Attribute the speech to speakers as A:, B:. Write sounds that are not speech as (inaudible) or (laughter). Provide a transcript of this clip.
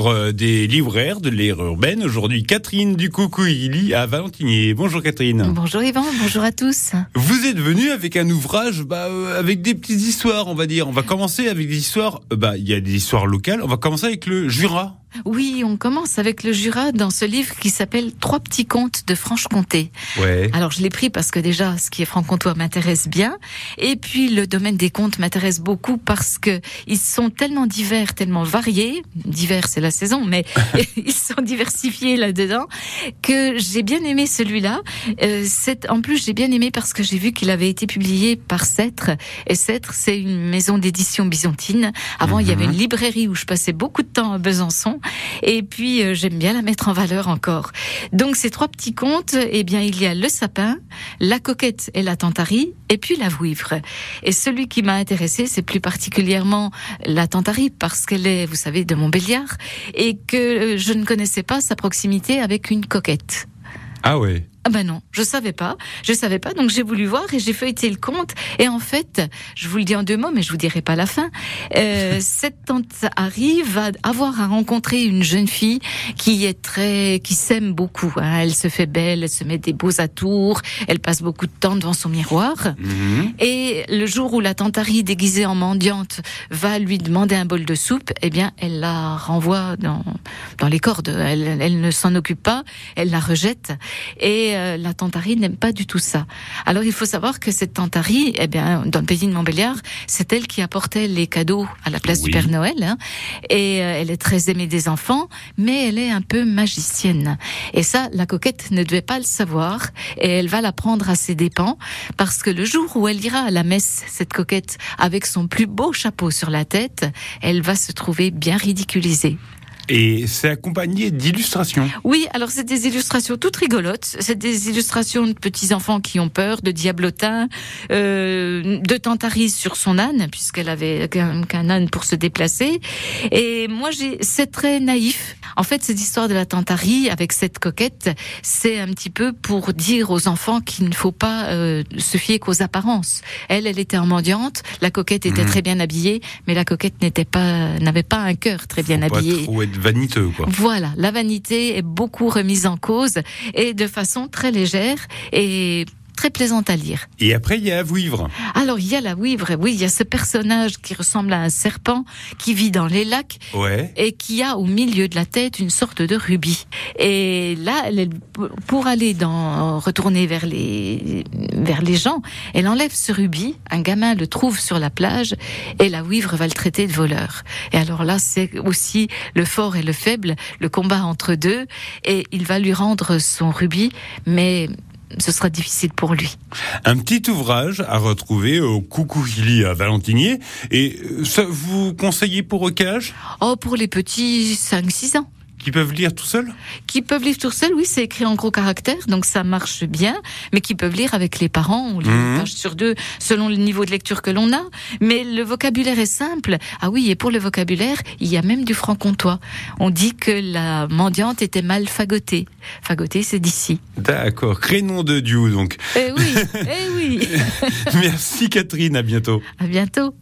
A: Euh, des libraires de l'ère urbaine. Aujourd'hui, Catherine du Coucouilly à Valentinier. Bonjour Catherine.
B: Bonjour Yvan, bonjour à tous.
A: Vous êtes venu avec un ouvrage bah, euh, avec des petites histoires, on va dire. On va commencer avec des histoires, euh, bah, il y a des histoires locales. On va commencer avec le Jura.
B: Oui, on commence avec le Jura dans ce livre qui s'appelle Trois petits contes de Franche-Comté.
A: Ouais.
B: Alors je l'ai pris parce que déjà ce qui est franc-comtois m'intéresse bien et puis le domaine des contes m'intéresse beaucoup parce que ils sont tellement divers, tellement variés, divers c'est la saison mais (laughs) ils sont diversifiés là-dedans que j'ai bien aimé celui-là. Euh, en plus j'ai bien aimé parce que j'ai vu qu'il avait été publié par Cêtre et Cêtre c'est une maison d'édition byzantine. Avant il y avait mhm. une librairie où je passais beaucoup de temps à Besançon et puis, euh, j'aime bien la mettre en valeur encore. Donc, ces trois petits contes, eh bien, il y a le sapin, la coquette et la tentarie, et puis la vouivre. Et celui qui m'a intéressé, c'est plus particulièrement la tentarie, parce qu'elle est, vous savez, de Montbéliard, et que je ne connaissais pas sa proximité avec une coquette.
A: Ah ouais.
B: Ah ben non, je savais pas, je savais pas, donc j'ai voulu voir et j'ai feuilleté le compte. Et en fait, je vous le dis en deux mots, mais je vous dirai pas la fin. Euh, (laughs) cette tante arrive à avoir à rencontrer une jeune fille qui est très, qui s'aime beaucoup. Hein. Elle se fait belle, elle se met des beaux atours, elle passe beaucoup de temps devant son miroir. Mhm. Et le jour où la tante arrive déguisée en mendiante va lui demander un bol de soupe, eh bien, elle la renvoie dans dans les cordes. Elle, elle ne s'en occupe pas, elle la rejette et euh, la Tantari n'aime pas du tout ça. Alors il faut savoir que cette Tantari, eh bien, dans le pays de Montbéliard, c'est elle qui apportait les cadeaux à la place du Père Noël. Hein. et euh, elle est très aimée des enfants, mais elle est un peu magicienne. Et ça, la coquette ne devait pas le savoir, et elle va l'apprendre à ses dépens, parce que le jour où elle ira à la messe, cette coquette, avec son plus beau chapeau sur la tête, elle va se trouver bien ridiculisée.
A: Et c'est accompagné d'illustrations.
B: Oui, alors c'est des illustrations toutes rigolotes. C'est des illustrations de petits enfants qui ont peur, de diablotin, euh, de Tantaris sur son âne, puisqu'elle avait qu'un âne pour se déplacer. Et moi, c'est très naïf. En fait, cette histoire de la Tantarie avec cette coquette, c'est un petit peu pour dire aux enfants qu'il ne faut pas euh, se fier qu'aux apparences. Elle, elle était en mendiante, la coquette était mmh. très bien habillée, mais la coquette n'était pas, n'avait pas un cœur très bien habillé
A: vaniteux. Quoi.
B: Voilà, la vanité est beaucoup remise en cause et de façon très légère et très plaisante à lire.
A: Et après, il y a la vouivre.
B: Alors, il y a la vouivre, oui, il y a ce personnage qui ressemble à un serpent qui vit dans les lacs
A: ouais.
B: et qui a au milieu de la tête une sorte de rubis. Et là, pour aller dans, retourner vers les, vers les gens, elle enlève ce rubis, un gamin le trouve sur la plage et la vouivre va le traiter de voleur. Et alors là, c'est aussi le fort et le faible, le combat entre deux et il va lui rendre son rubis, mais ce sera difficile pour lui.
A: Un petit ouvrage à retrouver au Coucouhili à Valentinier. Et euh, ça, vous conseillez pour quel
B: Oh, pour les petits 5-6 ans.
A: Qui peuvent lire tout seuls
B: Qui peuvent lire tout seuls, oui, c'est écrit en gros caractères, donc ça marche bien, mais qui peuvent lire avec les parents, ou une page sur deux, selon le niveau de lecture que l'on a. Mais le vocabulaire est simple. Ah oui, et pour le vocabulaire, il y a même du franc-comtois. On dit que la mendiante était mal fagotée. Fagotée, c'est d'ici.
A: D'accord, crénon de Dieu donc.
B: Eh oui, (laughs) eh oui.
A: Merci Catherine, à bientôt.
B: À bientôt.